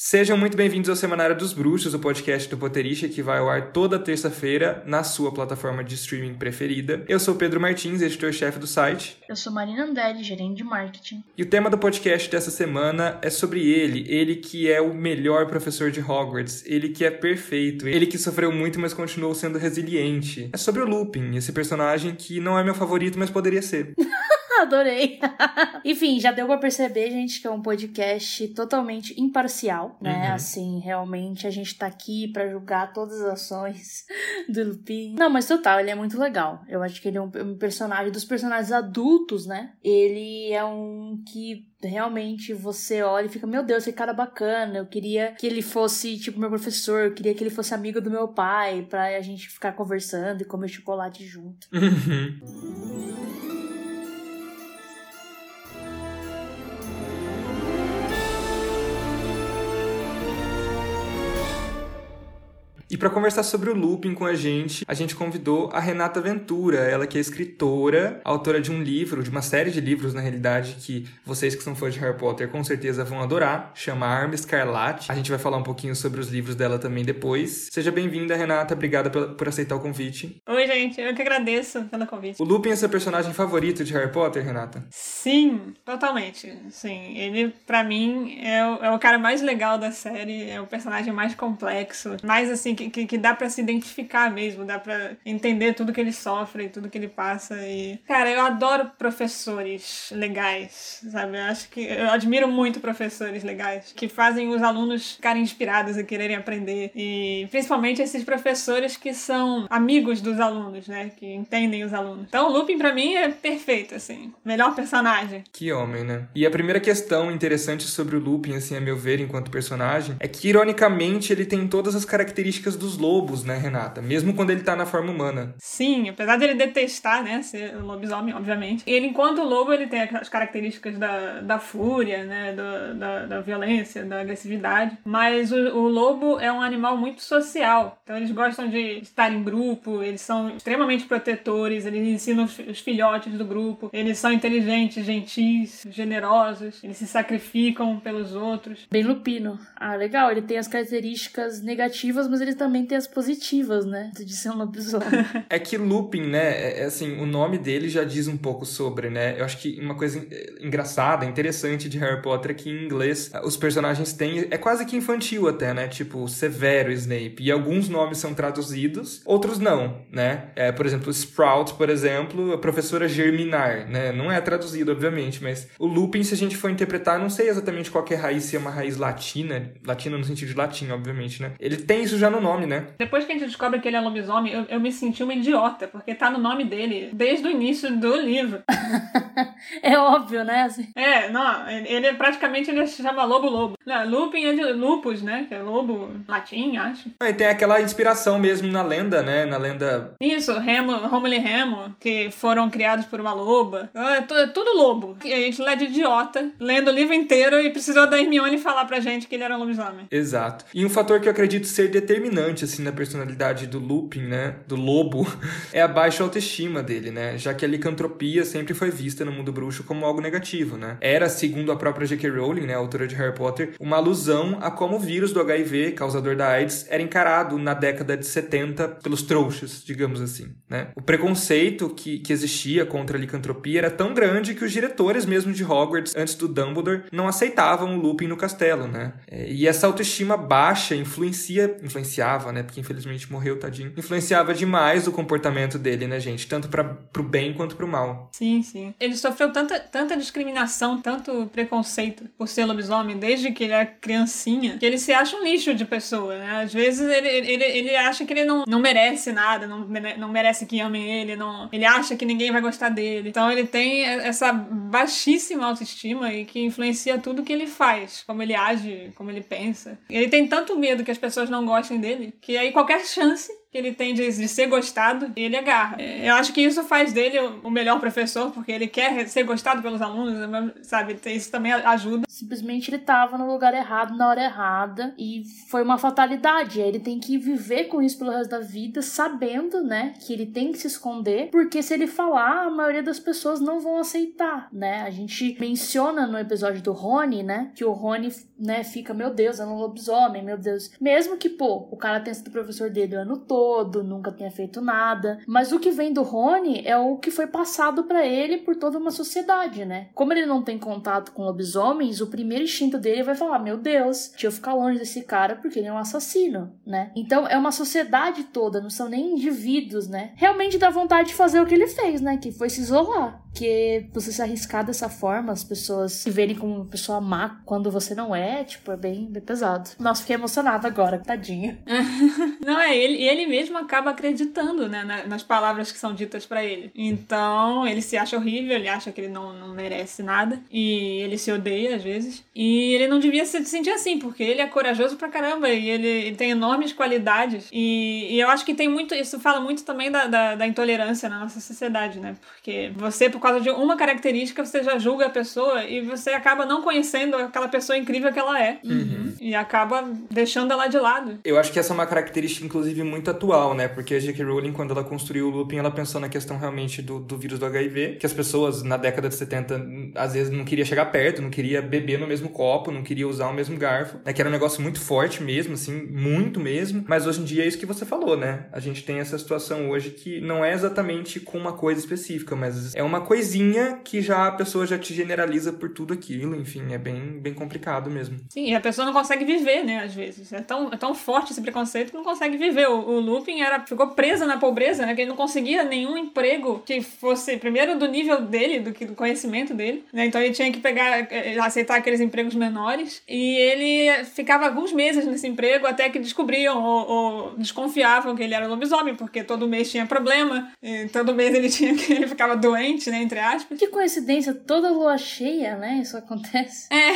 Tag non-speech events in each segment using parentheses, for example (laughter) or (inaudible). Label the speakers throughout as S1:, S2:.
S1: Sejam muito bem-vindos ao Semanário dos Bruxos, o podcast do Potterista que vai ao ar toda terça-feira na sua plataforma de streaming preferida. Eu sou Pedro Martins, editor-chefe do site.
S2: Eu sou Marina Andelli, gerente de marketing.
S1: E o tema do podcast dessa semana é sobre ele, ele que é o melhor professor de Hogwarts, ele que é perfeito, ele que sofreu muito, mas continuou sendo resiliente. É sobre o Lupin, esse personagem que não é meu favorito, mas poderia ser. (laughs) (laughs)
S2: Adorei. (laughs) Enfim, já deu pra perceber, gente, que é um podcast totalmente imparcial, né? Uhum. Assim, realmente a gente tá aqui para julgar todas as ações (laughs) do Lupin. Não, mas total, ele é muito legal. Eu acho que ele é um, um personagem dos personagens adultos, né? Ele é um que realmente você olha e fica, meu Deus, esse cara bacana. Eu queria que ele fosse, tipo, meu professor. Eu queria que ele fosse amigo do meu pai, pra a gente ficar conversando e comer chocolate junto. Uhum.
S1: E para conversar sobre o looping com a gente, a gente convidou a Renata Ventura, ela que é escritora, autora de um livro, de uma série de livros na realidade que vocês que são fãs de Harry Potter com certeza vão adorar, chama Arma Escarlate. A gente vai falar um pouquinho sobre os livros dela também depois. Seja bem-vinda, Renata, obrigada por, aceitar o convite.
S3: Oi, gente, eu que agradeço pelo convite.
S1: O Lupin é seu personagem favorito de Harry Potter, Renata?
S3: Sim, totalmente. Sim, ele para mim é o, é o cara mais legal da série, é o personagem mais complexo, mais assim que, que, dá para se identificar mesmo, dá para entender tudo que ele sofre, tudo que ele passa. E, cara, eu adoro professores legais, sabe? Eu acho que eu admiro muito professores legais que fazem os alunos ficarem inspirados e quererem aprender. E principalmente esses professores que são amigos dos alunos, né? Que entendem os alunos. Então, o Lupin para mim é perfeito, assim. Melhor personagem.
S1: Que homem, né? E a primeira questão interessante sobre o Lupin, assim, a meu ver, enquanto personagem, é que, ironicamente, ele tem todas as características características dos lobos, né, Renata? Mesmo quando ele tá na forma humana.
S3: Sim, apesar de ele detestar, né, ser lobisomem, obviamente. Ele, enquanto lobo, ele tem as características da, da fúria, né, do, da, da violência, da agressividade. Mas o, o lobo é um animal muito social. Então eles gostam de estar em grupo, eles são extremamente protetores, eles ensinam os, os filhotes do grupo, eles são inteligentes, gentis, generosos, eles se sacrificam pelos outros.
S2: Bem lupino. Ah, legal. Ele tem as características negativas, mas ele também tem as positivas, né? De ser um lobisomem. (laughs)
S1: é que Lupin, né? É, é, assim, o nome dele já diz um pouco sobre, né? Eu acho que uma coisa engraçada, interessante de Harry Potter é que em inglês os personagens têm. É quase que infantil até, né? Tipo, Severo Snape. E alguns nomes são traduzidos, outros não, né? É, por exemplo, Sprout, por exemplo, a professora Germinar, né? Não é traduzido, obviamente, mas o Lupin, se a gente for interpretar, não sei exatamente qual é a raiz, se é uma raiz latina, latina no sentido de latim, obviamente, né? Ele tem isso já no nome, né?
S3: Depois que a gente descobre que ele é lobisomem, eu, eu me senti uma idiota, porque tá no nome dele desde o início do livro. (laughs)
S2: é óbvio, né? Assim.
S3: É, não, ele praticamente ele se chama Lobo Lobo. Não, lupin é de lupus, né? Que é lobo latim, acho.
S1: E tem aquela inspiração mesmo na lenda, né? Na lenda.
S3: Isso, Remo, Romulo e Remo, que foram criados por uma loba. É, é tudo lobo. E a gente lê de idiota, lendo o livro inteiro e precisou da Hermione falar pra gente que ele era um lobisomem.
S1: Exato. E um fator que eu acredito ser determinante, assim, na personalidade do Lupin, né? Do lobo, (laughs) é a baixa autoestima dele, né? Já que a licantropia sempre foi vista no mundo bruxo como algo negativo, né? Era, segundo a própria J.K. Rowling, né? Autora de Harry Potter, uma alusão a como o vírus do HIV, causador da AIDS, era encarado na década de 70 pelos trouxas, digamos assim, né? O preconceito que, que existia contra a licantropia era tão grande que os diretores mesmo de Hogwarts, antes do Dumbledore, não aceitavam o Lupin no castelo, né? É, e essa autoestima baixa influencia, influenciava, né? Porque infelizmente morreu, tadinho. Influenciava demais o comportamento dele, né, gente? Tanto para pro bem quanto pro mal.
S3: Sim, sim. Ele sofreu tanta, tanta discriminação, tanto preconceito por ser lobisomem desde que ele era criancinha, que ele se acha um lixo de pessoa, né? Às vezes ele, ele, ele acha que ele não, não merece nada, não, não merece que amem ele, não, ele acha que ninguém vai gostar dele. Então ele tem essa baixíssima autoestima e que influencia tudo que ele faz, como ele age, como ele pensa. Ele tem tanto medo que as pessoas não gostem dele, que aí qualquer chance que ele tem de, de ser gostado e ele agarra. É, eu acho que isso faz dele o melhor professor, porque ele quer ser gostado pelos alunos, sabe? Isso também ajuda.
S2: Simplesmente ele tava no lugar errado, na hora errada, e foi uma fatalidade. Ele tem que viver com isso pelo resto da vida, sabendo, né, que ele tem que se esconder, porque se ele falar, a maioria das pessoas não vão aceitar, né? A gente menciona no episódio do Rony, né, que o Rony, né, fica, meu Deus, é um lobisomem, meu Deus. Mesmo que, pô, o cara tenha sido professor dele o ano todo, nunca tenha feito nada, mas o que vem do Rony é o que foi passado para ele por toda uma sociedade, né? Como ele não tem contato com lobisomens, o primeiro instinto dele vai falar: Meu Deus, deixa eu ficar longe desse cara porque ele é um assassino, né? Então é uma sociedade toda, não são nem indivíduos, né? Realmente dá vontade de fazer o que ele fez, né? Que foi se isolar. Porque você se arriscar dessa forma, as pessoas se verem como uma pessoa má quando você não é, tipo, é bem, bem pesado. Nossa, fiquei emocionada agora, tadinho. (laughs)
S3: não, é, ele, ele mesmo acaba acreditando, né, nas palavras que são ditas para ele. Então, ele se acha horrível, ele acha que ele não, não merece nada, e ele se odeia às vezes. E ele não devia se sentir assim, porque ele é corajoso pra caramba, e ele, ele tem enormes qualidades. E, e, eu acho que tem muito, isso fala muito também da, da, da intolerância na nossa sociedade, né? Porque você, por causa de uma característica, você já julga a pessoa e você acaba não conhecendo aquela pessoa incrível que ela é. Uhum. E acaba deixando ela de lado.
S1: Eu acho que essa é uma característica, inclusive, muito atual, né? Porque a J.K. Rowling, quando ela construiu o Lupin, ela pensou na questão realmente do, do vírus do HIV, que as pessoas na década de 70 às vezes não queria chegar perto, não queria beber no mesmo copo, não queria usar o mesmo garfo, né? Que era um negócio muito forte mesmo, assim, muito mesmo. Mas hoje em dia é isso que você falou, né? A gente tem essa situação hoje que não é exatamente com uma coisa específica, mas é uma coisinha que já a pessoa já te generaliza por tudo aquilo, enfim, é bem, bem complicado mesmo.
S3: Sim, e a pessoa não consegue viver, né, às vezes. É tão, é tão forte esse preconceito que não consegue viver. O, o Lupin era, ficou presa na pobreza, né, que ele não conseguia nenhum emprego que fosse, primeiro, do nível dele, do, do conhecimento dele, né, então ele tinha que pegar, eh, aceitar aqueles empregos menores, e ele ficava alguns meses nesse emprego até que descobriam ou, ou desconfiavam que ele era lobisomem, porque todo mês tinha problema, todo mês ele tinha que (laughs) ele ficava doente, né, entre aspas.
S2: Que coincidência, toda lua cheia, né, isso acontece.
S3: É.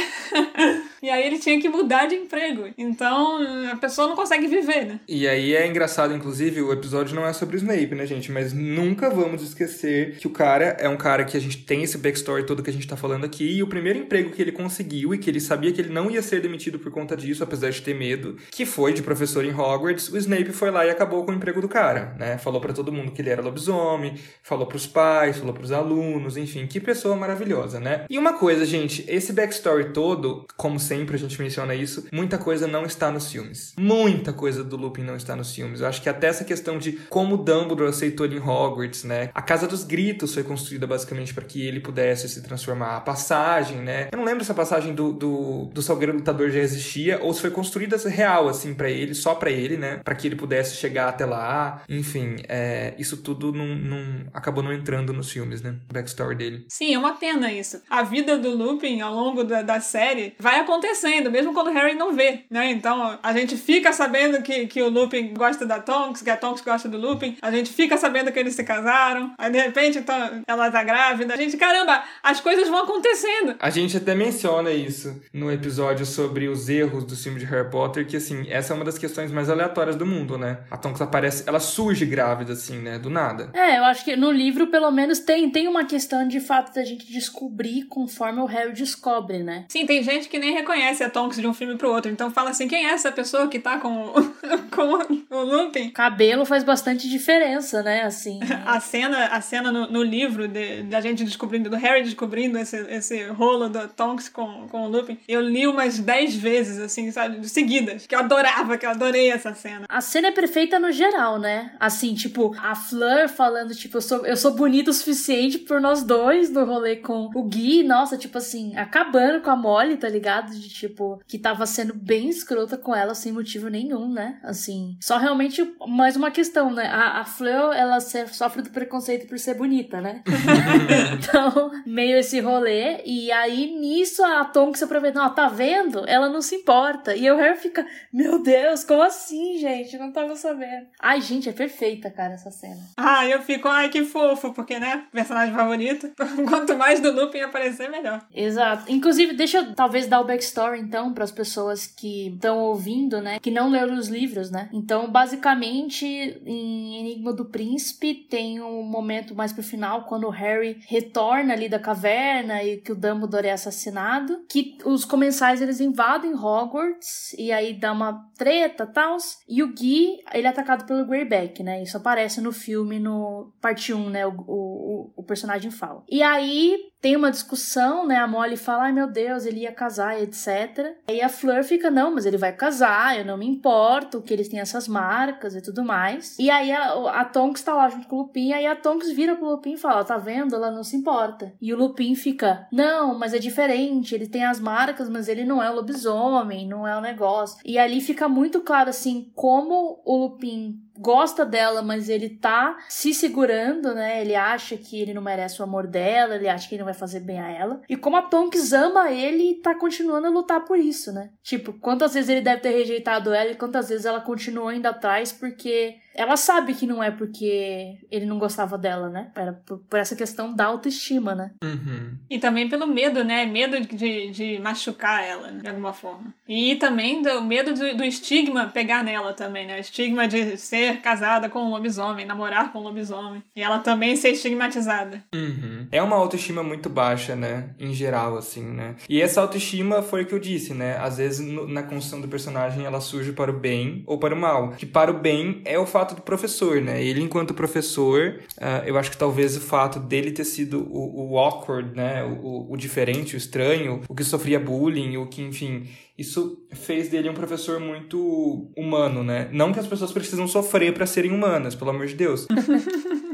S3: (laughs) e aí ele tinha que mudar de emprego. Então, a pessoa não consegue viver, né?
S1: E aí é engraçado, inclusive, o episódio não é sobre o Snape, né, gente? Mas nunca vamos esquecer que o cara é um cara que a gente tem esse backstory todo que a gente tá falando aqui. E o primeiro emprego que ele conseguiu e que ele sabia que ele não ia ser demitido por conta disso, apesar de ter medo, que foi de professor em Hogwarts, o Snape foi lá e acabou com o emprego do cara, né? Falou para todo mundo que ele era lobisomem, falou pros pais, falou pros alunos, enfim, que pessoa maravilhosa, né? E uma coisa, gente, esse backstory todo, como sempre a gente menciona isso, muita coisa não está nos filmes. Muita coisa do Lupin não está nos filmes. Eu acho que até essa questão de como Dumbledore aceitou ele em Hogwarts, né? A Casa dos Gritos foi construída basicamente para que ele pudesse se transformar. A passagem, né? Eu não lembro se a passagem do, do, do Salgueiro Lutador já existia ou se foi construída real, assim, para ele, só para ele, né? Para que ele pudesse chegar até lá. Enfim, é, isso tudo não, não, acabou não entrando nos filmes, né? O backstory dele.
S3: Sim, é uma pena isso. A vida do Lupin ao longo da, da série vai acontecendo, mesmo quando o Harry não vê, né? Então a gente fica sabendo que, que o Lupin gosta da Tonks, que a Tonks gosta do Lupin, a gente fica sabendo que eles se casaram, aí de repente então, ela tá grávida. A gente, caramba, as coisas vão acontecendo.
S1: A gente até menciona isso no episódio sobre os erros do filme de Harry Potter, que assim, essa é uma das questões mais aleatórias do mundo, né? A Tonks aparece, ela surge grávida, assim, né? Do nada.
S2: É, eu acho que no livro, pelo menos, tem, tem uma questão de fato da gente descobrir conforme o Harry descobre, né?
S3: Sim, tem gente que nem reconhece a Tonks de um filme pro outro. Então fala assim, quem é essa pessoa que tá com, (laughs) com o Lupin?
S2: Cabelo faz bastante diferença, né? Assim. (laughs)
S3: a cena, a cena no, no livro de, da gente descobrindo, do Harry descobrindo esse, esse rolo da Tonks com, com o Lupin, eu li umas 10 vezes, assim, sabe? Seguidas. Que eu adorava, que eu adorei essa cena.
S2: A cena é perfeita no geral, né? Assim, tipo, a Fleur falando, tipo, eu sou, eu sou bonita o suficiente por nós dois no rolê com o Gui. Nossa, tipo assim, acabando com a Molly, tá ligado? De tipo, que tava sendo bem escrota com ela sem motivo nenhum, né? Assim, só realmente mais uma questão, né? A, a Fleur, ela sofre do preconceito por ser bonita, né? (laughs) então, meio esse rolê. E aí, nisso, a Tom que se aproveita, ó, tá vendo? Ela não se importa. E o Harry fica, meu Deus, como assim, gente? Não tava sabendo. Ai, gente, é perfeita, cara, essa cena.
S3: Ah, eu fico, ai, que fofo, porque, né? Personagem personagem favorito. (laughs) Quanto mais do Lupin aparecer, melhor.
S2: Exato. Inclusive, deixa eu talvez dar o backstory, então, para as pessoas que estão ouvindo, né? Que não leram os livros, né? Então, basicamente, em Enigma do Príncipe, tem um momento mais pro final, quando o Harry retorna ali da caverna e que o Dumbledore é assassinado, que os comensais, eles invadem Hogwarts, e aí dá uma treta tal, e o Gui, ele é atacado pelo Greyback, né? Isso aparece no filme, no parte 1, né? O, o, o personagem fala. E aí tem uma discussão, né? A Molly fala, ai meu Deus, ele ia casar, etc. Aí a Fleur fica, não, mas ele vai casar, eu não me importo que eles têm essas marcas e tudo mais. E aí a, a Tonks tá lá junto com o Lupin, aí a Tonks vira pro Lupin e fala, tá vendo? Ela não se importa. E o Lupin fica, não, mas é diferente, ele tem as marcas, mas ele não é o lobisomem, não é o negócio. E ali fica muito claro, assim, como o Lupin gosta dela, mas ele tá se segurando, né? Ele acha que ele não merece o amor dela, ele acha que ele não vai fazer bem a ela. E como a Tonks ama ele e tá continuando a lutar por isso, né? Tipo, quantas vezes ele deve ter rejeitado ela e quantas vezes ela continua indo atrás porque ela sabe que não é porque ele não gostava dela, né? Era por, por essa questão da autoestima, né?
S1: Uhum.
S3: E também pelo medo, né? Medo de, de machucar ela, né? de alguma forma. E também do medo do, do, estigma pegar nela também, né? O estigma de ser casada com um lobisomem, namorar com um lobisomem. E ela também ser estigmatizada.
S1: Uhum. É uma autoestima muito baixa, né? Em geral, assim, né? E essa autoestima foi o que eu disse, né? Às vezes no, na construção do personagem ela surge para o bem ou para o mal. Que para o bem é o fato fato do professor, né? Ele, enquanto professor, uh, eu acho que talvez o fato dele ter sido o, o awkward, né? O, o, diferente, o estranho, o que sofria bullying, o que, enfim, isso fez dele um professor muito humano, né? Não que as pessoas precisam sofrer para serem humanas, pelo amor de Deus. (laughs)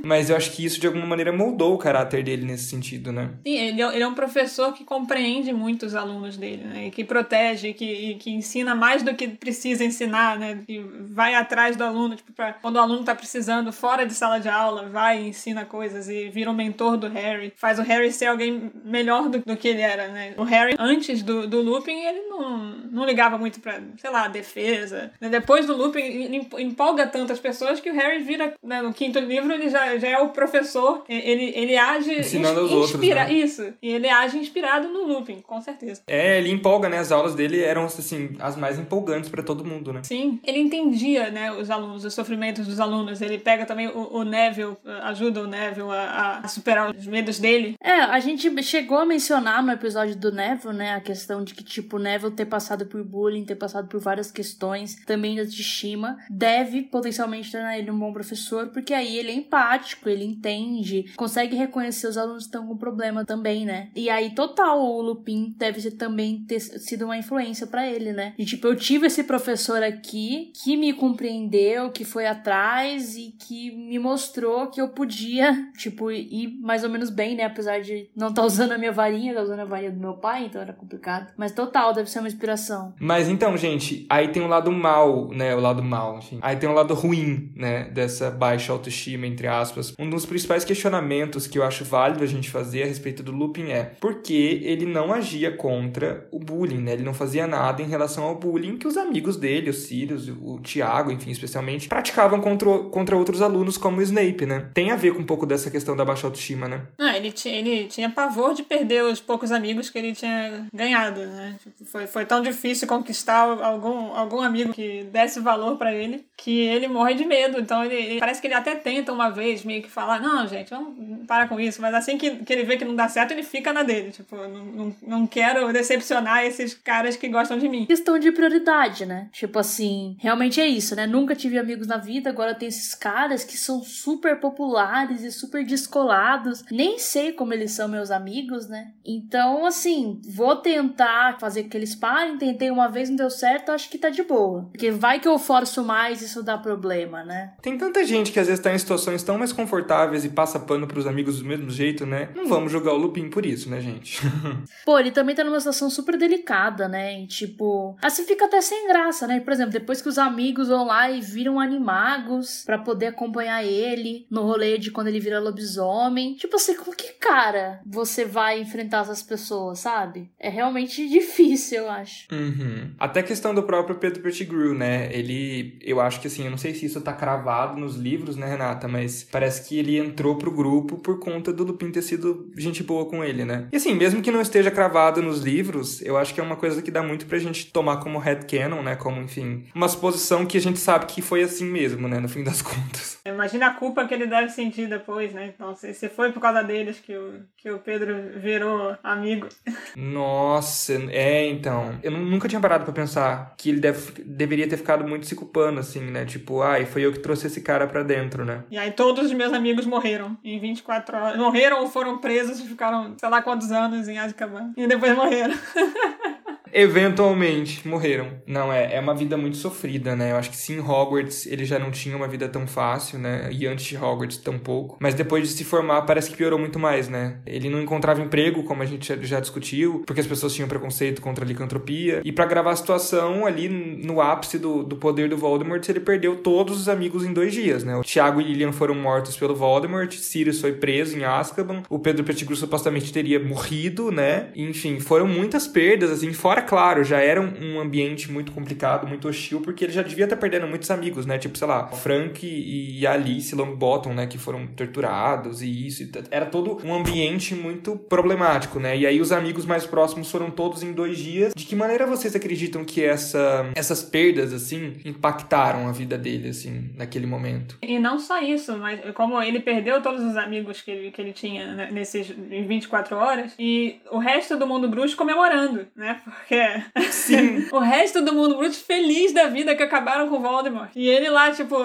S1: Mas eu acho que isso de alguma maneira moldou o caráter dele nesse sentido, né?
S3: Sim, ele é, ele é um professor que compreende muito os alunos dele, né? E que protege, que, que ensina mais do que precisa ensinar, né? Que vai atrás do aluno, tipo, pra, quando o aluno tá precisando, fora de sala de aula, vai e ensina coisas e vira o mentor do Harry. Faz o Harry ser alguém melhor do, do que ele era, né? O Harry, antes do, do Lupin, ele não, não ligava muito pra, sei lá, defesa. Depois do Lupin, ele empolga tantas pessoas que o Harry vira, né, no quinto livro, ele já já é o professor, ele, ele age
S1: Ensinando aos inspira outros,
S3: né? Isso. E ele age inspirado no Lupin, com certeza.
S1: É, ele empolga, né? As aulas dele eram, assim, as mais empolgantes para todo mundo, né?
S3: Sim. Ele entendia, né, os alunos, os sofrimentos dos alunos. Ele pega também o, o Neville, ajuda o Neville a, a, superar os medos dele.
S2: É, a gente chegou a mencionar no episódio do Neville, né, a questão de que, tipo, o Neville ter passado por bullying, ter passado por várias questões, também da Shima, deve potencialmente tornar ele um bom professor, porque aí ele é empático empático, ele entende, consegue reconhecer os alunos que estão com problema também, né? E aí, total, o Lupin deve ser, também ter sido uma influência para ele, né? E tipo, eu tive esse professor aqui que me compreendeu, que foi atrás e que me mostrou que eu podia, tipo, ir mais ou menos bem, né? Apesar de não estar tá usando a minha varinha, tá usando a varinha do meu pai, então era complicado. Mas total, deve ser uma inspiração.
S1: Mas então, gente, aí tem um lado mal, né? O lado mal, enfim. Aí tem um lado ruim, né? Dessa baixa autoestima, entre aspas aspas. Um dos principais questionamentos que eu acho válido a gente fazer a respeito do Lupin é por que ele não agia contra o bullying, né? Ele não fazia nada em relação ao bullying que os amigos dele, os Sirius, o Tiago, enfim, especialmente, praticavam contra, contra outros alunos como o Snape, né? Tem a ver com um pouco dessa questão da baixa autoestima, né?
S3: Ah, ele, ele tinha pavor de perder os poucos amigos que ele tinha ganhado, né? Tipo, foi, foi tão difícil conquistar algum, algum amigo que desse valor para ele que ele morre de medo. Então ele, ele, parece que ele até tenta uma vez meio que falar, não, gente, vamos parar com isso. Mas assim que, que ele vê que não dá certo, ele fica na dele. Tipo, não, não, não quero decepcionar esses caras que gostam de mim.
S2: Questão de prioridade, né? Tipo assim, realmente é isso, né? Nunca tive amigos na vida, agora tem esses caras que são super populares e super descolados. Nem sei como eles são meus amigos, né? Então, assim, vou tentar fazer que eles parem. Tentei uma vez, não deu certo, acho que tá de boa. Porque vai que eu forço mais, isso dá problema, né?
S1: Tem tanta gente que às vezes tá em situações tão mais confortáveis e passa pano pros amigos do mesmo jeito, né? Não vamos jogar o Lupin por isso, né, gente? (laughs)
S2: Pô, ele também tá numa situação super delicada, né? E, tipo, assim fica até sem graça, né? Por exemplo, depois que os amigos vão lá e viram animagos para poder acompanhar ele no rolê de quando ele vira lobisomem. Tipo assim, com que cara você vai enfrentar essas pessoas, sabe? É realmente (laughs) difícil, eu acho.
S1: Uhum. Até a questão do próprio Pedro Pettigrew, né? Ele, eu acho que assim, eu não sei se isso tá cravado nos livros, né, Renata? Mas Parece que ele entrou pro grupo por conta do Lupin ter sido gente boa com ele, né? E assim, mesmo que não esteja cravado nos livros, eu acho que é uma coisa que dá muito pra gente tomar como headcanon, né? Como, enfim, uma suposição que a gente sabe que foi assim mesmo, né? No fim das (laughs) contas.
S3: Imagina a culpa que ele deve sentir depois, né? Então, se, se foi por causa deles que o, que o Pedro virou amigo.
S1: Nossa, é, então. Eu nunca tinha parado para pensar que ele deve, deveria ter ficado muito se culpando, assim, né? Tipo, ai, foi eu que trouxe esse cara pra dentro, né?
S3: E aí todos os meus amigos morreram em 24 horas. Morreram ou foram presos e ficaram, sei lá quantos anos em Azkaban. E depois morreram. (laughs)
S1: Eventualmente morreram. Não, é, é uma vida muito sofrida, né? Eu acho que sim, Hogwarts ele já não tinha uma vida tão fácil, né? E antes de Hogwarts tão pouco. Mas depois de se formar, parece que piorou muito mais, né? Ele não encontrava emprego, como a gente já discutiu, porque as pessoas tinham preconceito contra a licantropia. E para gravar a situação, ali no ápice do, do poder do Voldemort, ele perdeu todos os amigos em dois dias, né? O Tiago e Lilian foram mortos pelo Voldemort, Sirius foi preso em Azkaban, o Pedro Pettigrew supostamente teria morrido, né? Enfim, foram muitas perdas, assim, fora Agora, claro, já era um ambiente muito complicado, muito hostil, porque ele já devia estar perdendo muitos amigos, né? Tipo, sei lá, Frank e Alice Longbottom, né? Que foram torturados e isso. Era todo um ambiente muito problemático, né? E aí os amigos mais próximos foram todos em dois dias. De que maneira vocês acreditam que essa, essas perdas, assim, impactaram a vida dele, assim, naquele momento?
S3: E não só isso, mas como ele perdeu todos os amigos que ele, que ele tinha né, nesses 24 horas, e o resto do mundo bruxo comemorando, né? porque
S1: Sim. (laughs)
S3: o resto do mundo bruto feliz da vida que acabaram com Voldemort. E ele lá, tipo,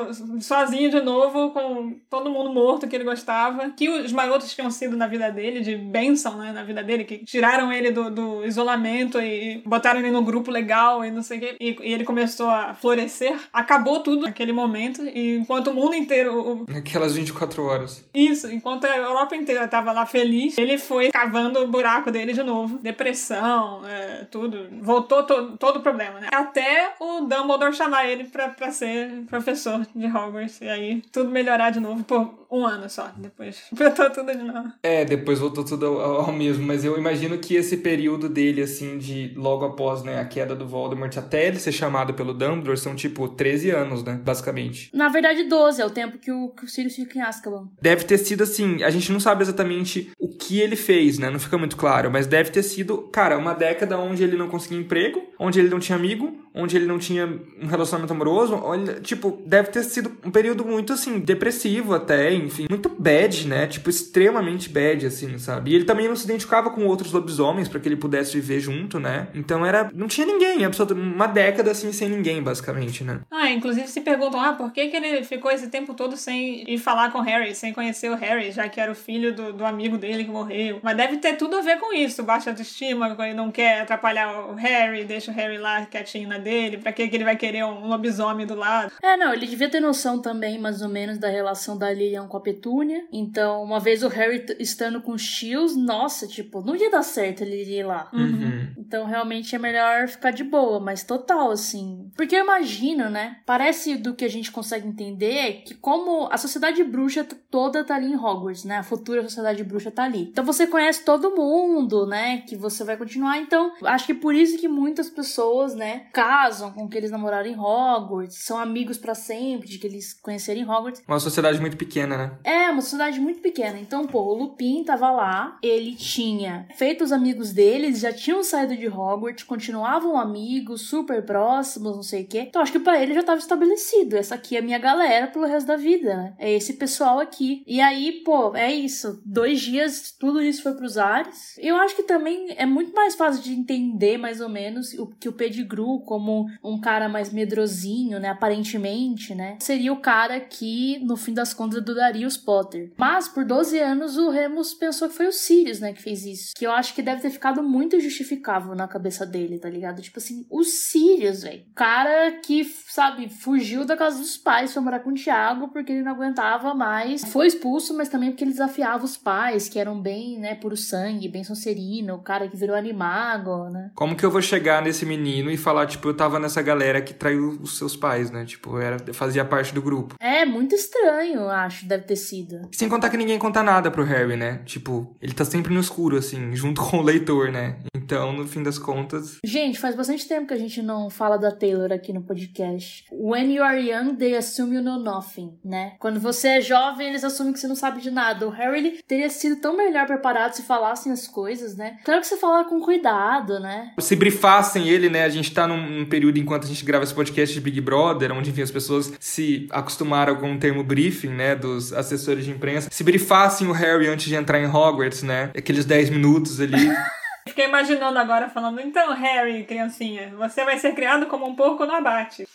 S3: sozinho de novo, com todo mundo morto que ele gostava. Que os marotos tinham sido na vida dele, de bênção, né, na vida dele, que tiraram ele do, do isolamento e botaram ele no grupo legal e não sei o quê. E, e, ele começou a florescer. Acabou tudo naquele momento. E enquanto o mundo inteiro.
S1: Naquelas 24 horas.
S3: Isso, enquanto a Europa inteira tava lá feliz, ele foi cavando o buraco dele de novo. Depressão, é, tudo tudo. Voltou to, todo o problema, né? Até o Dumbledore chamar ele pra, pra ser professor de Hogwarts. E aí tudo melhorar de novo por um ano só. Depois (laughs) voltou tudo de novo.
S1: É, depois voltou tudo ao, ao, mesmo. Mas eu imagino que esse período dele, assim, de logo após né, a queda do Voldemort até ele ser chamado pelo Dumbledore, são tipo 13 anos, né? Basicamente.
S2: Na verdade, 12 é o tempo que o, que o Sirius fica em Azkaban.
S1: Deve ter sido assim. A gente não sabe exatamente o que ele fez, né? Não fica muito claro. Mas deve ter sido, cara, uma década onde ele não conseguia emprego, onde ele não tinha amigo, onde ele não tinha um relacionamento amoroso. Olha, tipo, deve ter sido um período muito, assim, depressivo até, enfim. Muito bad, né? Tipo, extremamente bad, assim, sabe? E ele também não se identificava com outros lobisomens para que ele pudesse viver junto, né? Então era. Não tinha ninguém, absolutamente. Uma década, assim, sem ninguém, basicamente, né?
S3: Ah, inclusive se perguntam, ah, por que, que ele ficou esse tempo todo sem ir falar com o Harry, sem conhecer o Harry, já que era o filho do, do amigo dele que morreu. Mas deve ter tudo a ver com isso, baixa autoestima, ele não quer atrapalhar o Harry, deixa o Harry lá quietinho na dele, pra que, que ele vai querer um lobisomem do lado?
S2: É, não, ele devia ter noção também, mais ou menos, da relação da Lilian com a Petúnia. Então, uma vez o Harry estando com os tios, nossa, tipo, não ia dar certo ele ir lá.
S1: Uhum.
S2: Então, realmente é melhor ficar de boa, mas total, assim. Porque eu imagino, né? Parece do que a gente consegue entender que, como a sociedade bruxa toda tá ali em Hogwarts, né? A futura sociedade bruxa tá ali. Então, você conhece todo mundo, né? Que você vai continuar. Então, acho que por isso que muitas pessoas, né, casam com que eles namoraram em Hogwarts, são amigos para sempre, de que eles conheceram em Hogwarts.
S1: Uma sociedade muito pequena, né?
S2: É, uma sociedade muito pequena. Então, pô, o Lupin tava lá, ele tinha feito os amigos dele, eles já tinham saído de Hogwarts, continuavam amigos, super próximos, não sei o quê. Então, acho que para ele já tava estabelecido. Essa aqui é a minha galera pelo resto da vida, né? É esse pessoal aqui. E aí, pô, é isso. Dois dias, tudo isso foi pros ares. Eu acho que também é muito mais fácil de entender, mais ou menos, o que o Pettigrew, como um cara mais medrosinho, né? Aparentemente, né? Seria o cara que, no fim das contas, adoraria os Potter. Mas, por 12 anos, o Remus pensou que foi o Sirius, né? Que fez isso. Que eu acho que deve ter ficado muito justificável na cabeça dele, tá ligado? Tipo assim, o Sirius, velho. Cara que, sabe, fugiu da casa dos pais, foi morar com o Thiago porque ele não aguentava mais. Foi expulso, mas também porque ele desafiava os pais, que eram bem, né, puro sangue, bem sonserino, o cara que virou animago, né?
S1: Como que eu vou chegar nesse esse menino e falar, tipo, eu tava nessa galera que traiu os seus pais, né? Tipo, era, fazia parte do grupo.
S2: É, muito estranho, acho, deve ter sido.
S1: Sem contar que ninguém conta nada pro Harry, né? Tipo, ele tá sempre no escuro, assim, (laughs) junto com o leitor, né? Então, no fim das contas.
S2: Gente, faz bastante tempo que a gente não fala da Taylor aqui no podcast. When you are young, they assume you know nothing, né? Quando você é jovem, eles assumem que você não sabe de nada. O Harry ele teria sido tão melhor preparado se falassem as coisas, né? Claro que você fala com cuidado, né?
S1: Se brifassem ele, né? A gente tá num, num período enquanto a gente grava esse podcast de Big Brother, onde, enfim, as pessoas se acostumaram com o termo briefing, né? Dos assessores de imprensa. Se brifassem o Harry antes de entrar em Hogwarts, né? Aqueles 10 minutos ali. (laughs)
S3: Fiquei imaginando agora falando, então, Harry, criancinha, você vai ser criado como um porco no abate.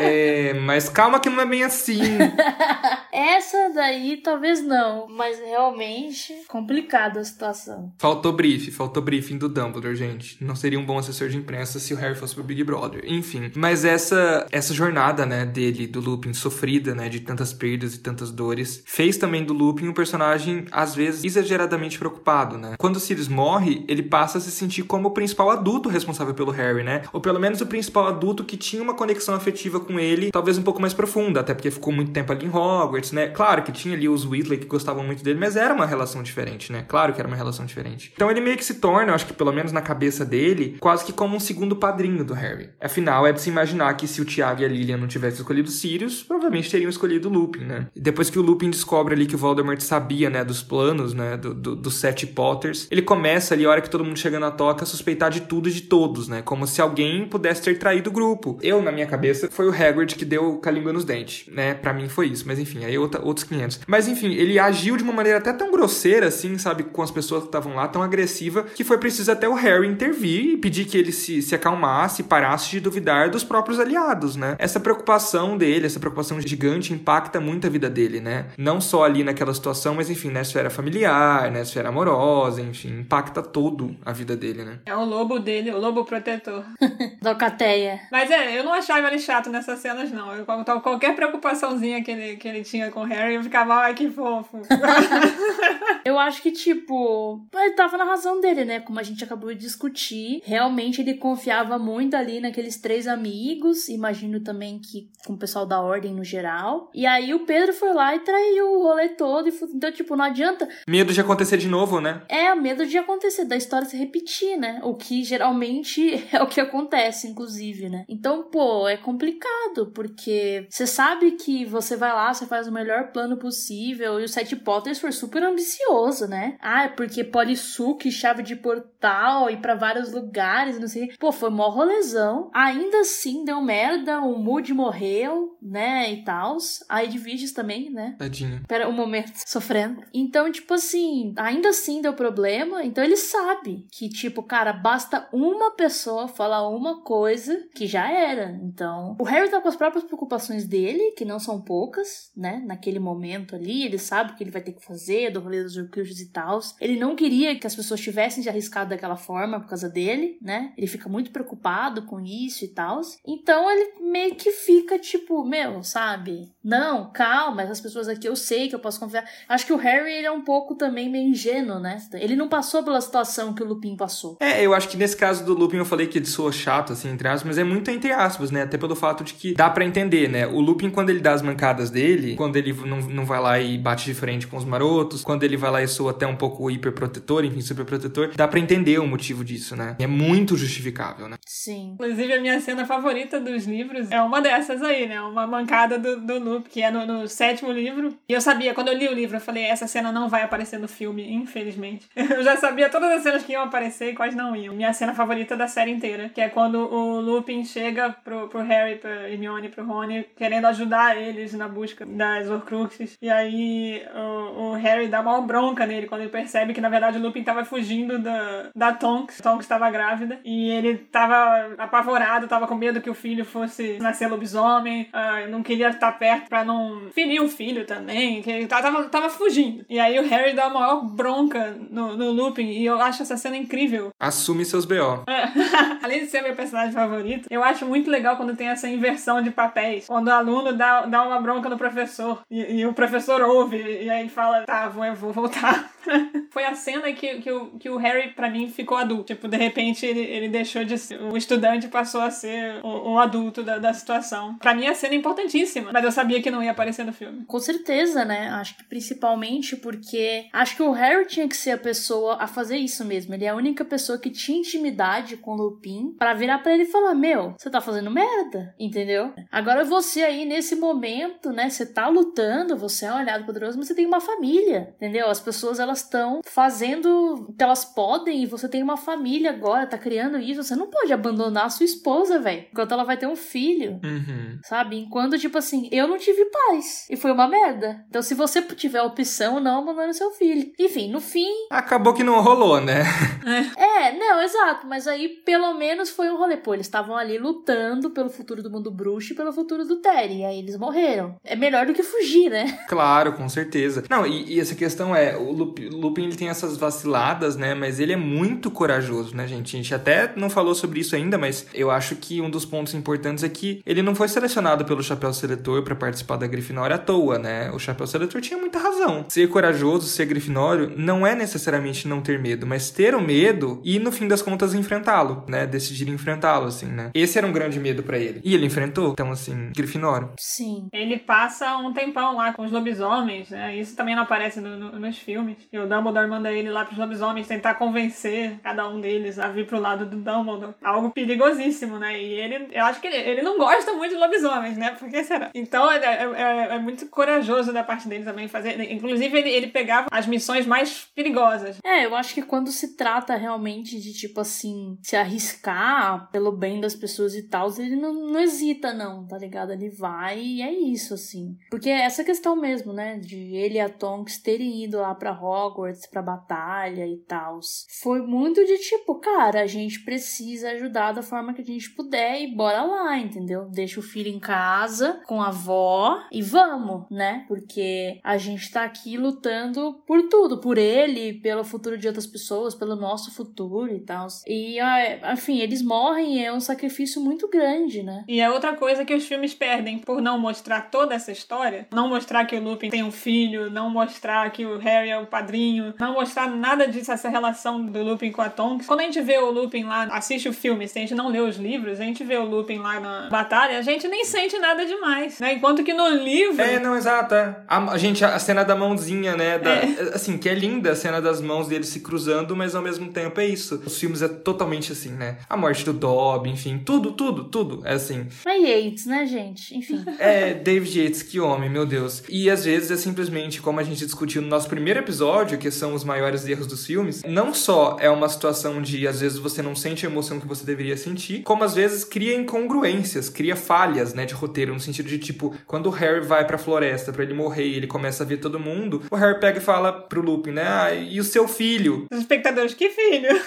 S1: É, mas calma que não é bem assim. (laughs)
S2: Essa daí talvez não, mas realmente complicada a situação.
S1: Faltou briefing, faltou briefing do Dumbledore, gente. Não seria um bom assessor de imprensa se o Harry fosse pro Big Brother. Enfim, mas essa essa jornada, né, dele, do Lupin, sofrida, né, de tantas perdas e tantas dores, fez também do Lupin um personagem, às vezes, exageradamente preocupado, né? Quando o Sirius morre, ele passa passa a se sentir como o principal adulto responsável pelo Harry, né? Ou pelo menos o principal adulto que tinha uma conexão afetiva com ele, talvez um pouco mais profunda, até porque ficou muito tempo ali em Hogwarts, né? Claro que tinha ali os Weasley que gostavam muito dele, mas era uma relação diferente, né? Claro que era uma relação diferente. Então ele meio que se torna, acho que pelo menos na cabeça dele, quase que como um segundo padrinho do Harry. Afinal, é de se imaginar que se o Tiago e a Lilian não tivessem escolhido Sirius, provavelmente teriam escolhido o Lupin, né? E depois que o Lupin descobre ali que o Voldemort sabia, né, dos planos, né, dos do, do sete Potters, ele começa ali, a hora que todo mundo chega na toca, suspeitar de tudo e de todos, né? Como se alguém pudesse ter traído o grupo. Eu, na minha cabeça, foi o Hagrid que deu a língua nos dentes, né? Pra mim foi isso, mas enfim, aí outra, outros 500. Mas enfim, ele agiu de uma maneira até tão grosseira, assim, sabe, com as pessoas que estavam lá, tão agressiva, que foi preciso até o Harry intervir e pedir que ele se, se acalmasse e parasse de duvidar dos próprios aliados, né? Essa preocupação dele, essa preocupação gigante impacta muito a vida dele, né? Não só ali naquela situação, mas enfim, na esfera familiar, na esfera amorosa, enfim, impacta todo a vida dele né?
S3: É o lobo dele, o lobo protetor. (laughs)
S2: da Alcateia.
S3: Mas é, eu não achava ele chato nessas cenas, não. Eu, qualquer preocupaçãozinha que ele, que ele tinha com o Harry, eu ficava, ai, que fofo. (laughs)
S2: eu acho que, tipo, ele tava na razão dele, né? Como a gente acabou de discutir. Realmente ele confiava muito ali naqueles três amigos. Imagino também que com o pessoal da ordem no geral. E aí o Pedro foi lá e traiu o rolê todo. E, então, tipo, não adianta.
S1: Medo de acontecer de novo, né?
S2: É, medo de acontecer, da história se repetir né? O que geralmente (laughs) é o que acontece, inclusive, né? Então, pô, é complicado, porque você sabe que você vai lá, você faz o melhor plano possível, e o Sete Potters foi super ambicioso, né? Ah, é porque Polissuque, chave de portal, ir para vários lugares, não sei. Pô, foi mó rolezão. Ainda assim, deu merda, o Moody morreu, né? E tal. A Edviges também, né?
S1: Tadinho.
S2: Pera um momento, (laughs) sofrendo. Então, tipo assim, ainda assim deu problema. Então ele sabe que, tipo, cara, basta uma pessoa falar uma coisa que já era. Então, o Harry tá com as próprias preocupações dele, que não são poucas, né? Naquele momento ali, ele sabe o que ele vai ter que fazer, do rolê dos Horcruxes e tal. Ele não queria que as pessoas tivessem se arriscado daquela forma por causa dele, né? Ele fica muito preocupado com isso e tal. Então, ele meio que fica tipo, meu, sabe? Não, calma, essas pessoas aqui eu sei que eu posso confiar. Acho que o Harry, ele é um pouco também meio ingênuo, né? Ele não passou pela situação que o Lupin passou.
S1: É, eu acho que nesse caso do Lupin eu falei que ele soa chato, assim, entre aspas, mas é muito entre aspas, né? Até pelo fato de que dá para entender, né? O Lupin, quando ele dá as mancadas dele, quando ele não, não vai lá e bate de frente com os marotos, quando ele vai lá e soa até um pouco hiperprotetor, enfim, superprotetor, dá para entender o motivo disso, né? É muito justificável, né?
S2: Sim.
S3: Inclusive, a minha cena favorita dos livros é uma dessas aí, né? Uma mancada do, do Lupin, que é no, no sétimo livro. E eu sabia, quando eu li o livro, eu falei, essa cena não vai aparecer no filme, infelizmente. (laughs) Eu já sabia todas as cenas que iam aparecer e quais não iam. Minha cena favorita da série inteira, que é quando o Lupin chega pro, pro Harry, pra Hermione, pro Rony, querendo ajudar eles na busca das Horcruxes. E aí o, o Harry dá uma bronca nele quando ele percebe que, na verdade, o Lupin tava fugindo da, da Tonks. Tonks estava grávida. E ele tava apavorado, tava com medo que o filho fosse nascer lobisomem. Uh, não queria estar perto pra não ferir o filho também. Que ele tava, tava fugindo. E aí o Harry dá a maior bronca no, no Lupin. E eu acho essa cena incrível.
S1: Assume seus B.O.
S3: É. (laughs) Além de ser meu personagem favorito, eu acho muito legal quando tem essa inversão de papéis. Quando o aluno dá, dá uma bronca no professor e, e o professor ouve e aí fala, tá, vou, eu vou voltar (laughs) Foi a cena que, que, o, que o Harry, pra mim, ficou adulto. Tipo, de repente ele, ele deixou de ser. O estudante passou a ser o, o adulto da, da situação. Pra mim, a cena é importantíssima. Mas eu sabia que não ia aparecer no filme.
S2: Com certeza, né? Acho que principalmente porque. Acho que o Harry tinha que ser a pessoa a fazer isso mesmo. Ele é a única pessoa que tinha intimidade com o Lupin para virar para ele e falar: Meu, você tá fazendo merda, entendeu? Agora você aí, nesse momento, né? Você tá lutando, você é um aliado poderoso, mas você tem uma família, entendeu? As pessoas elas estão fazendo o que elas podem e você tem uma família agora, tá criando isso. Você não pode abandonar a sua esposa, velho, enquanto ela vai ter um filho,
S1: Uhum.
S2: sabe? Enquanto, tipo assim, eu não tive paz e foi uma merda. Então, se você tiver opção, não abandone seu filho. Enfim, no fim,
S1: Acabou que não rolou, né?
S2: É, não, exato, mas aí pelo menos foi um rolê. Pô, eles estavam ali lutando pelo futuro do mundo bruxo e pelo futuro do Terry, e aí eles morreram. É melhor do que fugir, né?
S1: Claro, com certeza. Não, e, e essa questão é, o Lup- Lupin ele tem essas vaciladas, né? Mas ele é muito corajoso, né, gente? A gente até não falou sobre isso ainda, mas eu acho que um dos pontos importantes é que ele não foi selecionado pelo Chapéu Seletor pra participar da Grifinória à toa, né? O Chapéu Seletor tinha muita razão. Ser corajoso, ser grifinório, não é necessariamente não ter medo, mas ter o medo e, no fim das contas, enfrentá-lo, né? Decidir enfrentá-lo, assim, né? Esse era um grande medo pra ele. E ele enfrentou. Então, assim, grifinório.
S2: Sim.
S3: Ele passa um tempão lá com os lobisomens, né? Isso também não aparece no- no- nos filmes. E o Dumbledore manda ele lá pros lobisomens tentar convencer cada um deles a vir pro lado do Dumbledore. Algo perigosíssimo, né? E ele, eu acho que ele, ele não gosta muito de lobisomens, né? Por que será? Então é, é- é- é muito corajoso da parte dele também fazer. Inclusive, ele, ele pegava as missões mais perigosas.
S2: É, eu acho que quando se trata realmente de, tipo assim, se arriscar pelo bem das pessoas e tal, ele não, não hesita, não, tá ligado? Ele vai e é isso, assim. Porque é essa questão mesmo, né? De ele e a Tonks terem ido lá pra Hogwarts, pra batalha e tal. Foi muito de tipo, cara, a gente precisa ajudar da forma que a gente puder e bora lá, entendeu? Deixa o filho em casa com a avó e vamos, né? Porque a gente tá aqui lutando por tudo, por ele, pelo futuro de outras pessoas, pelo nosso futuro e tal. E, ah, enfim, eles morrem e é um sacrifício muito grande, né?
S3: E é outra coisa que os filmes perdem por não mostrar toda essa história, não mostrar que o Lupin tem um filho, não mostrar que o Harry é o padrinho, não mostrar nada disso, essa relação do Lupin com a Tonks. Quando a gente vê o Lupin lá, assiste o filme, se a gente não lê os livros, a gente vê o Lupin lá na batalha, a gente nem sente nada demais, né? Enquanto que no livro...
S1: É, não, exato. É. A, a gente, a cena da mãozinha, né? da- Assim, que é linda a cena das mãos deles se cruzando, mas ao mesmo tempo é isso. Os filmes é totalmente assim, né? A morte do Dobby, enfim, tudo, tudo, tudo. É assim.
S2: Mas Yates, né, gente? Enfim. (laughs)
S1: É, David Yates, que homem, meu Deus. E às vezes é simplesmente, como a gente discutiu no nosso primeiro episódio, que são os maiores erros dos filmes, não só é uma situação de, às vezes, você não sente a emoção que você deveria sentir, como às vezes cria incongruências, cria falhas, né, de roteiro, no sentido de, tipo, quando o Harry vai pra floresta pra ele morrer e ele começa a ver todo mundo, o Harry pega e fala pro Lupin, né, ah, e o seu filho?
S3: Os espectadores, que filho! (laughs)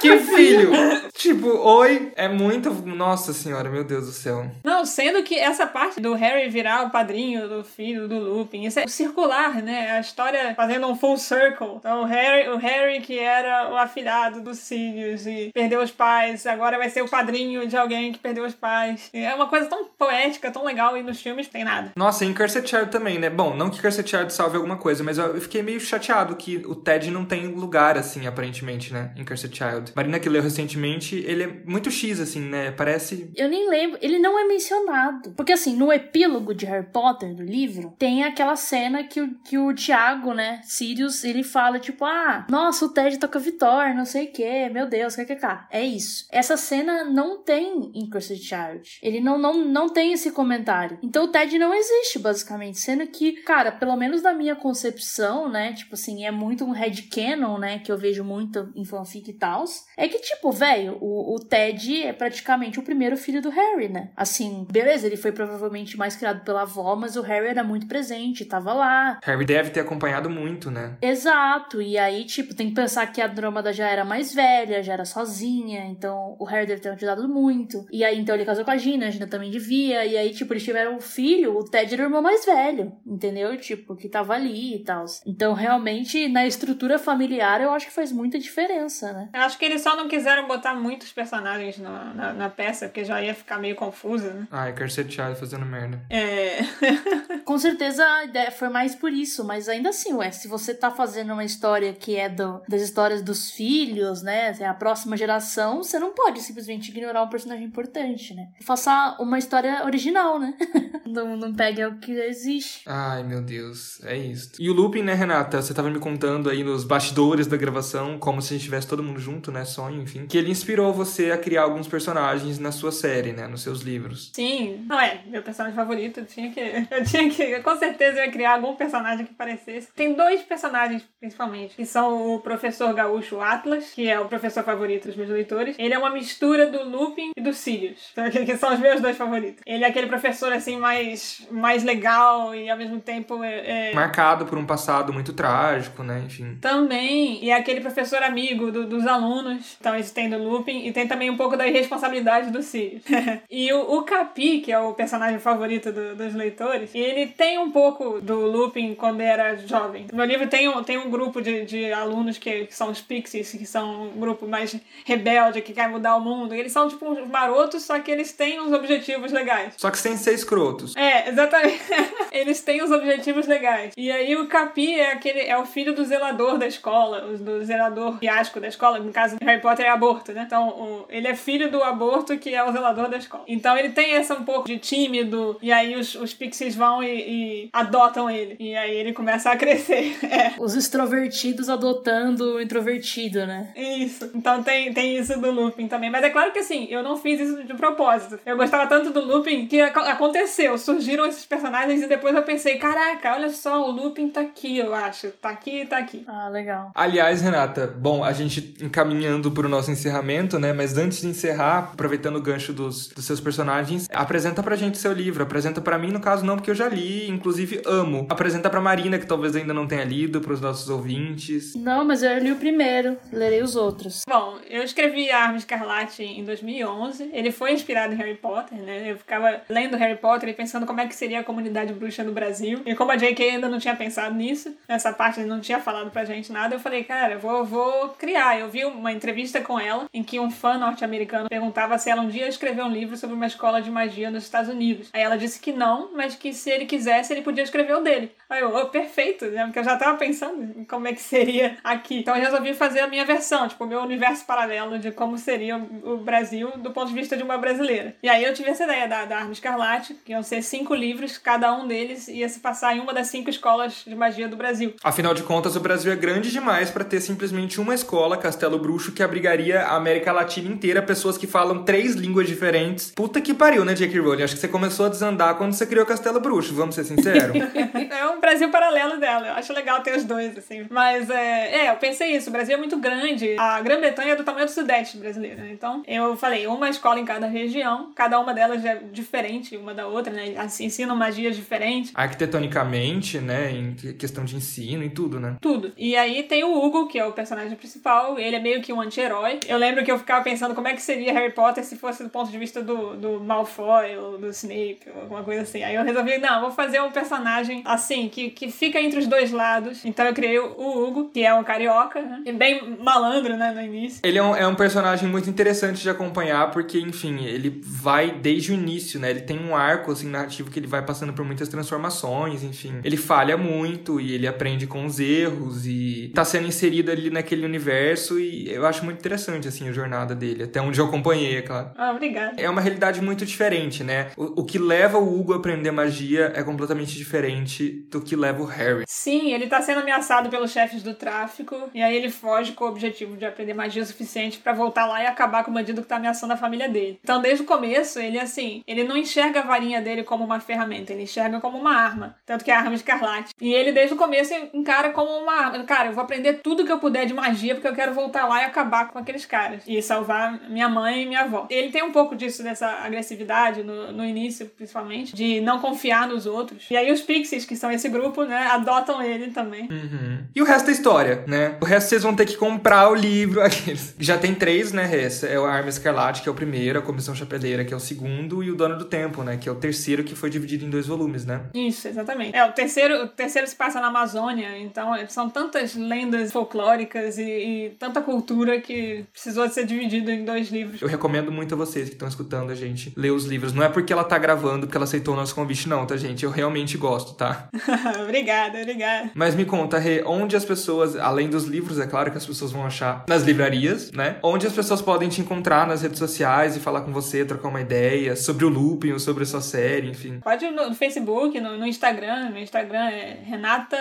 S1: Que filho? tipo, oi? É muito... Nossa senhora, meu Deus do céu.
S3: Não, sendo que essa parte do Harry virar o padrinho do filho do Lupin, isso é circular, né? A história fazendo um full circle. Então, o Harry, o Harry que era o afilhado dos Sirius e perdeu os pais, agora vai ser o padrinho de alguém que perdeu os pais. E é uma coisa tão poética, tão legal, e nos filmes tem nada.
S1: Nossa, em Cursed Child também, né? Bom, não que Cursed Child salve alguma coisa, mas eu eu fiquei meio chateado que o Ted não tem lugar, assim, aparentemente, né? Em Cursed Child. Marina, que leu recentemente, ele é muito X, assim, né? Parece...
S2: Eu nem lembro, ele não é mencionado. Porque assim, no epílogo de Harry Potter, do livro, tem aquela cena que o, que o Tiago, né, Sirius, ele fala tipo, ah, nossa, o Ted tá com a Vitória, não sei o que, meu Deus, kkk. É isso. Essa cena não tem em Cursed Child. Ele não, não, não tem esse comentário. Então o Ted não existe, basicamente. Sendo que, cara, pelo menos na minha concepção, né, tipo assim, é muito um headcanon, né, que eu vejo muito em fanfic e tal. É que, tipo, velho, o, o Ted é praticamente o primeiro filho do Harry, né? Assim, beleza, ele foi provavelmente mais criado pela avó, mas o Harry era muito presente, tava lá.
S1: Harry deve ter acompanhado muito, né?
S2: Exato, e aí, tipo, tem que pensar que a Andrômeda já era mais velha, já era sozinha, então o Harry deve ter ajudado muito. E aí, então, ele casou com a Gina, a Gina também devia, e aí, tipo, eles tiveram um filho, o Ted era o irmão mais velho, entendeu? Tipo, que tava ali e tal. Então, realmente, na estrutura familiar, eu acho que faz muita diferença, né?
S3: Eu acho que eles só não quiseram botar muitos personagens na, na, na peça, porque já ia ficar meio confusa, né?
S1: Ai, Cursed Child fazendo merda.
S3: É. (laughs)
S2: Com certeza a ideia foi mais por isso, mas ainda assim, ué, se você tá fazendo uma história que é do, das histórias dos filhos, né, é a próxima geração, você não pode simplesmente ignorar um personagem importante, né? Faça uma história original, né? (laughs) não, não pegue o que existe.
S1: Ai, meu Deus, é isso. E o looping, né, Renata? Você tava me contando aí nos bastidores da gravação, como se a gente estivesse todo mundo junto, né, sonho, enfim, que ele inspirou você a criar alguns personagens na sua série, né, nos seus livros.
S3: Sim, não é, meu personagem favorito, eu tinha que, (laughs) eu tinha que, com certeza eu ia criar algum personagem que parecesse. Tem dois personagens, principalmente, que são o professor gaúcho Atlas, que é o professor favorito dos meus leitores. Ele é uma mistura do Lupin e do Sirius, que são os meus dois favoritos. Ele é aquele professor, assim, mais, mais legal e ao mesmo tempo é,
S1: é... Marcado por um passado muito trágico, né, enfim.
S3: Também, e é aquele professor amigo do, dos alunos, então isso tem do Lupin, e tem também um pouco da irresponsabilidade do Sirius. (laughs) e o, o Capi, que é o personagem favorito do, dos leitores, ele tem um pouco do Lupin quando era jovem. No meu livro tem um, tem um grupo de, de alunos que, que são os Pixies, que são um grupo mais rebelde, que quer mudar o mundo. Eles são tipo uns marotos, só que eles têm uns objetivos legais.
S1: Só que sem ser escrotos.
S3: É, exatamente. (laughs) eles têm os objetivos legais. E aí o Capi é aquele é o filho do zelador da escola, do zelador fiasco da escola. No caso, Harry Potter é aborto, né? Então, o, ele é filho do aborto que é o zelador da escola. Então ele tem essa um pouco de tímido, e aí os, os pixies vão e, e adotam ele. E aí ele começa a crescer. (laughs) É.
S2: Os extrovertidos adotando o introvertido, né?
S3: Isso. Então tem, tem isso do Lupin também. Mas é claro que assim, eu não fiz isso de propósito. Eu gostava tanto do Lupin que aconteceu. Surgiram esses personagens e depois eu pensei, caraca, olha só, o Lupin tá aqui, eu acho. Tá aqui e tá aqui.
S2: Ah, legal.
S1: Aliás, Renata, bom, a gente encaminhando pro nosso encerramento, né? Mas antes de encerrar, aproveitando o gancho dos, dos seus personagens, apresenta pra gente seu livro. Apresenta pra mim, no caso, não, porque eu já li, inclusive amo. Apresenta pra Marina, que talvez ainda não tenha lido, pros nossos ouvintes.
S2: Não, mas eu li o primeiro, lerei os outros.
S3: Bom, eu escrevi A Arma Escarlate em 2011. Ele foi inspirado em Harry Potter, né? Eu ficava lendo Harry Potter e pensando como é que seria a comunidade bruxa no Brasil. E como a J.K. ainda não tinha pensado nisso, nessa parte ele não tinha falado pra gente nada, eu falei, cara, eu vou, vou criar. Eu vi uma entrevista com ela em que um fã norte-americano perguntava se ela um dia escreveu um livro sobre uma escola de magia nos Estados Unidos. Aí ela disse que não, mas que se ele quisesse, ele podia escrever o dele. Aí eu, oh, perfeito, né? Porque eu já tava pensando em como é que seria aqui. Então eu resolvi fazer a minha versão, tipo, o meu universo paralelo de como seria o Brasil do ponto de vista de uma brasileira. E aí eu tive essa ideia da, da Arma Escarlate, que iam ser cinco livros, cada um deles ia se passar em uma das cinco escolas de magia do Brasil.
S1: Afinal de contas, o Brasil é grande demais para ter simplesmente uma escola, Castelo Bruxo, que abrigaria a América Latina inteira, pessoas que falam três línguas diferentes. Puta que pariu, né, J.K. Rowling? Acho que você começou a desandar quando você criou Castelo Bruxo, vamos ser sinceros. (laughs)
S3: é um Brasil paralelo dela. Eu acho legal ter os dois, assim. Mas é, é eu pensei isso. O Brasil é muito grande. A Grã-Bretanha é do tamanho do Sudeste brasileiro, né? Então, eu falei, uma escola em cada região, cada uma delas é diferente uma da outra, né? Assim, ensinam magias diferentes.
S1: Arquitetonicamente, né? Em questão de ensino e tudo, né?
S3: Tudo. E aí tem o Hugo, que é o personagem principal. Ele é meio que um anti-herói. Eu lembro que eu ficava pensando como é que seria Harry Potter se fosse do ponto de vista do, do Malfoy ou do Snape, ou alguma coisa assim. Aí eu resolvi, não, vou fazer um personagem assim, que, que fica entre os dois lados. Então eu criei o Hugo, que é um carioca, né? E bem malandro, né, no início.
S1: Ele é um, é um personagem muito interessante de acompanhar, porque, enfim, ele vai desde o início, né? Ele tem um arco, assim, narrativo que ele vai passando por muitas transformações, enfim. Ele falha muito e ele aprende com os erros e tá sendo inserido ali naquele universo e eu acho muito interessante, assim, a jornada dele, até onde eu acompanhei, é claro.
S3: Ah, obrigada.
S1: É uma realidade muito diferente, né? O, o que leva o Hugo a aprender magia é completamente diferente do que leva o Harry.
S3: Sim, ele tá sendo ameaçado pelos chefes do tráfico e aí ele foge com o objetivo de aprender magia o suficiente para voltar lá e acabar com o bandido que tá ameaçando a família dele. Então, desde o começo, ele assim, ele não enxerga a varinha dele como uma ferramenta, ele enxerga como uma arma, tanto que é a arma escarlate. E ele desde o começo encara como uma arma. Cara, eu vou aprender tudo que eu puder de magia porque eu quero voltar lá e acabar com aqueles caras e salvar minha mãe e minha avó. Ele tem um pouco disso dessa agressividade no, no início, principalmente, de não confiar nos outros. E aí os pixies, que são esse grupo, né, adotam ele também.
S1: Uhum. E o resto da história, né? O resto vocês vão ter que comprar o livro. (laughs) Aqueles. Já tem três, né, Ressa? É o Arma Escarlate, que é o primeiro, a Comissão Chapeleira, que é o segundo, e o Dono do Tempo, né? Que é o terceiro, que foi dividido em dois volumes, né?
S3: Isso, exatamente. É, o terceiro, o terceiro se passa na Amazônia, então são tantas lendas folclóricas e, e tanta cultura que precisou ser dividido em dois livros.
S1: Eu recomendo muito a vocês que estão escutando a gente ler os livros. Não é porque ela tá gravando, porque ela aceitou o nosso convite, não, tá, gente? Eu realmente gosto, tá? (laughs)
S3: obrigada, obrigada.
S1: Mas me conta, Rê, onde as pessoas, além dos livros, é claro que as pessoas vão achar nas livrarias, né? Onde as pessoas podem te encontrar nas redes sociais e falar com você, trocar uma ideia sobre o looping ou sobre a sua série, enfim.
S3: Pode no Facebook, no, no Instagram. No Instagram é Renata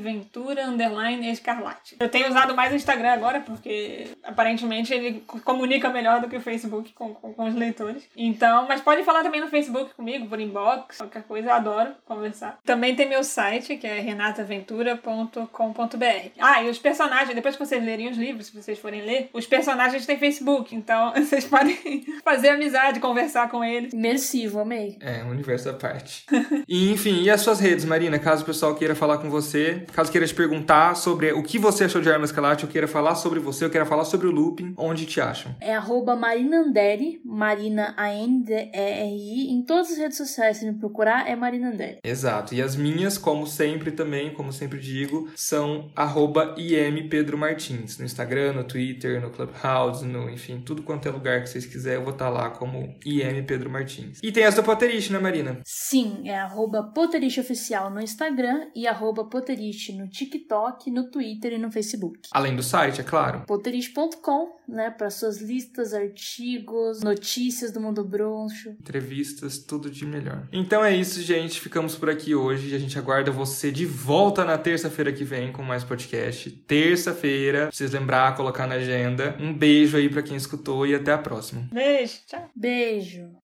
S3: Ventura Escarlate. Eu tenho usado mais o Instagram agora porque aparentemente ele comunica melhor do que o Facebook com, com, com os leitores. Então, mas pode falar também no Facebook comigo, por inbox, qualquer coisa, eu adoro conversar. Também tem meu site, que é renataventura.com.br. Ah, e os personagens, depois que vocês lerem os livros, se vocês forem ler, os personagens têm Facebook, então (laughs) vocês podem fazer amizade, conversar com eles.
S2: Imersivo, amei.
S1: É, um universo à parte. (laughs) e, enfim, e as suas redes, Marina? Caso o pessoal queira falar com você, caso queira te perguntar sobre o que você achou de Arma Escalate, eu queira falar sobre você, eu queira falar sobre o looping, onde te acham?
S2: É arroba Marina Anderi, Marina A-N-D-E-R-I, em todas as redes sociais, se me procurar, é Marina Anderi.
S1: Exato. E as minhas, como sempre também, como sempre digo, são arroba IM Pedro Martins. No Instagram, no Twitter, no Clubhouse, no, enfim, tudo quanto é lugar que vocês quiserem, eu vou estar lá como IM Pedro Martins. E tem essa Potterish, né, Marina?
S2: Sim, é arroba Oficial no Instagram e arroba no TikTok, no Twitter e no Facebook.
S1: Além do site, é claro.
S2: Potterish.com, né, para suas listas, artigos, notícias do mundo bruxo.
S1: Entrevistas, tudo de melhor. Então é isso, gente. Ficamos por aqui hoje. A gente aguarda você de volta na terça-feira que vem com mais podcast. Terça-feira, vocês lembrar, colocar na agenda. Um beijo aí para quem escutou e até a próxima.
S3: Beijo, tchau.
S2: Beijo.